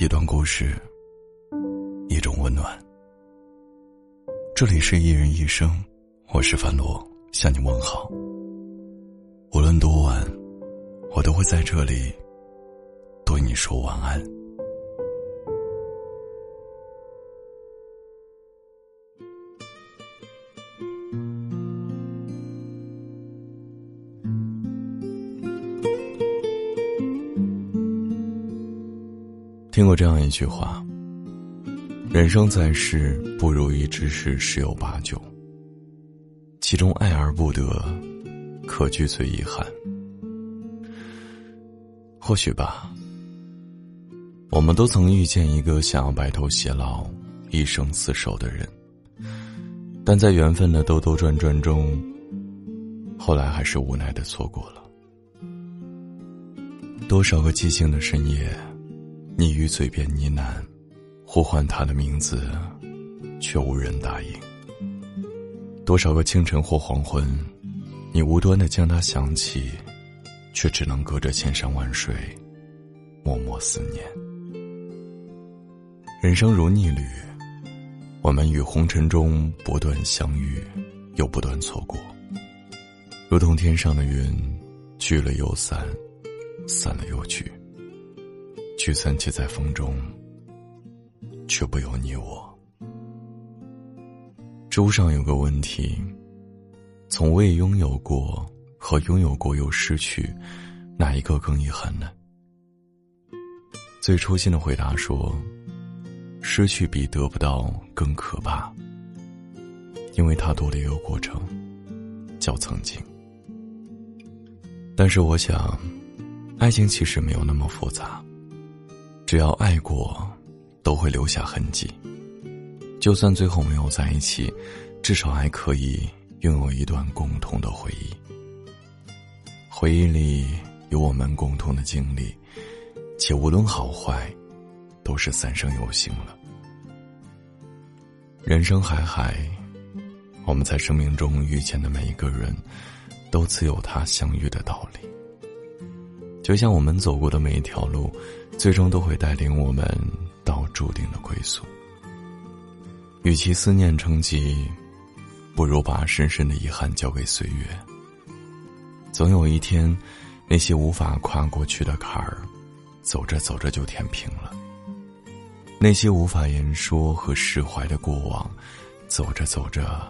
一段故事，一种温暖。这里是一人一生，我是樊罗，向你问好。无论多晚，我都会在这里对你说晚安。听过这样一句话：“人生在世，不如意之事十有八九。其中爱而不得，可惧最遗憾。”或许吧。我们都曾遇见一个想要白头偕老、一生厮守的人，但在缘分的兜兜转转中，后来还是无奈的错过了。多少个寂静的深夜。你于嘴边呢喃，呼唤他的名字，却无人答应。多少个清晨或黄昏，你无端的将他想起，却只能隔着千山万水，默默思念。人生如逆旅，我们与红尘中不断相遇，又不断错过，如同天上的云，聚了又散，散了又聚。聚散皆在风中，却不由你我。知乎上有个问题：从未拥有过和拥有过又失去，哪一个更遗憾呢？最初心的回答说：失去比得不到更可怕，因为它多了一个过程，叫曾经。但是我想，爱情其实没有那么复杂。只要爱过，都会留下痕迹。就算最后没有在一起，至少还可以拥有一段共同的回忆。回忆里有我们共同的经历，且无论好坏，都是三生有幸了。人生海海，我们在生命中遇见的每一个人，都自有他相遇的道理。就像我们走过的每一条路。最终都会带领我们到注定的归宿。与其思念成疾，不如把深深的遗憾交给岁月。总有一天，那些无法跨过去的坎儿，走着走着就填平了；那些无法言说和释怀的过往，走着走着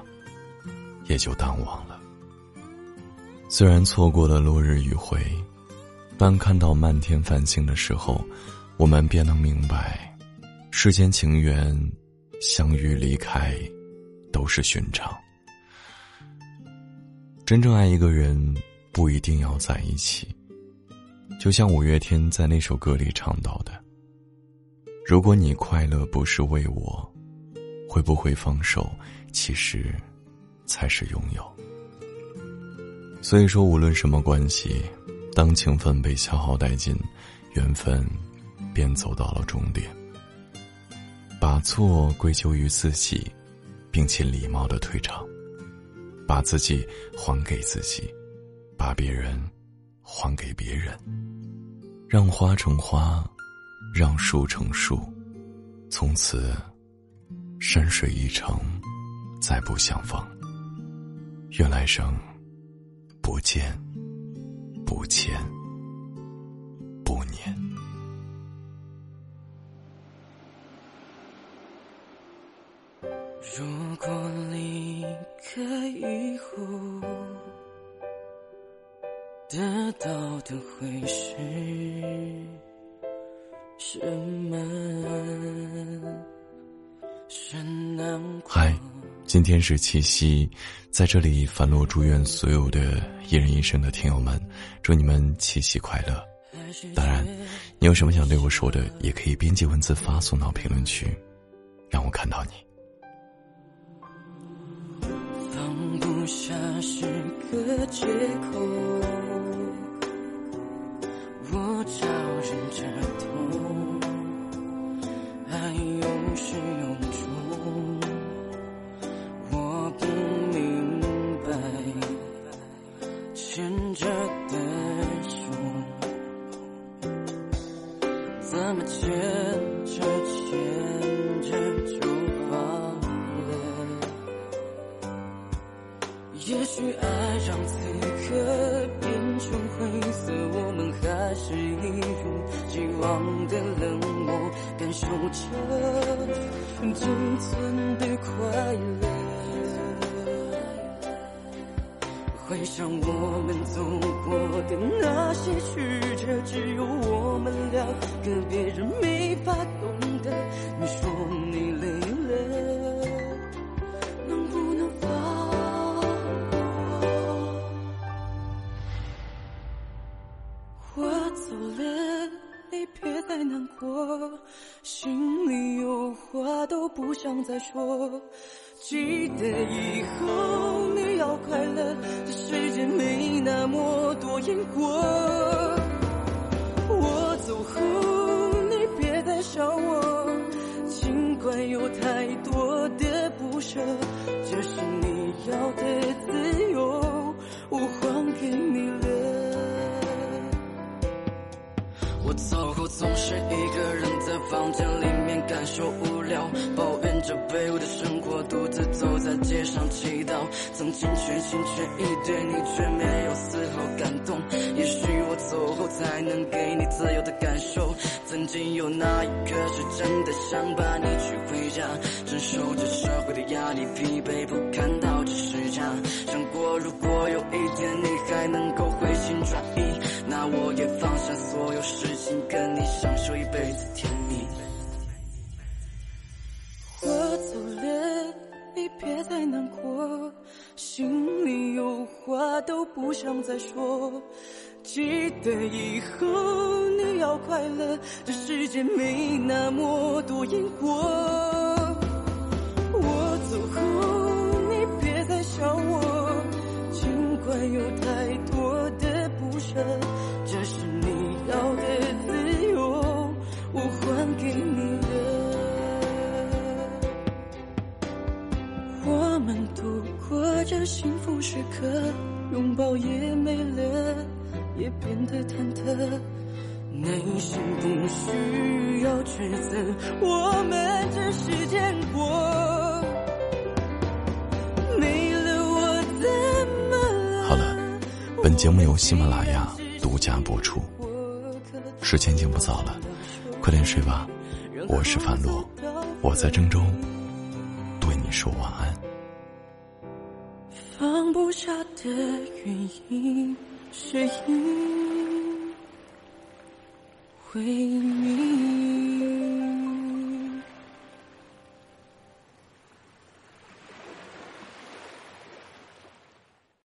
也就淡忘了。虽然错过了落日余晖。当看到漫天繁星的时候，我们便能明白，世间情缘，相遇离开，都是寻常。真正爱一个人，不一定要在一起。就像五月天在那首歌里唱到的：“如果你快乐不是为我，会不会放手？其实，才是拥有。”所以说，无论什么关系。当情分被消耗殆尽，缘分便走到了终点。把错归咎于自己，并且礼貌的退场，把自己还给自己，把别人还给别人，让花成花，让树成树，从此山水一程，再不相逢。愿来生不见。不见，不念。如果离开以后，得到的会是什么？是难嗨。今天是七夕，在这里，樊罗祝愿所有的一人一生的听友们，祝你们七夕快乐。当然，你有什么想对我说的，也可以编辑文字发送到评论区，让我看到你。放不下是个借口，我找人着也许爱让此刻变成灰色，我们还是一如既往的冷漠，感受着仅存的快乐。回想我们走过的那些曲折，只有我们两个，别人没法懂得。你说你不想再说。记得以后你要快乐，这世界没那么多因果。我走后你别再想我，尽管有太多的不舍，这是你要的我走后总是一个人在房间里面感受无聊，抱怨着卑微的生活，独自走在街上祈祷。曾经全心全意对你，却没有丝毫感动。也许我走后才能给你自由的感受。曾经有那一刻是真的想把你娶回家，承受着社会的压力，疲惫不堪到心里有话都不想再说。记得以后你要快乐，这世界没那么多因果。时刻，拥抱也没了，也变得忐忑。内心不需要抉择，我们只是见过。没了我怎么了？好了，本节目由喜马拉雅独家播出。时间已经不早了，快点睡吧。我是樊洛，我在郑州，对你说晚安。的原因是因为你。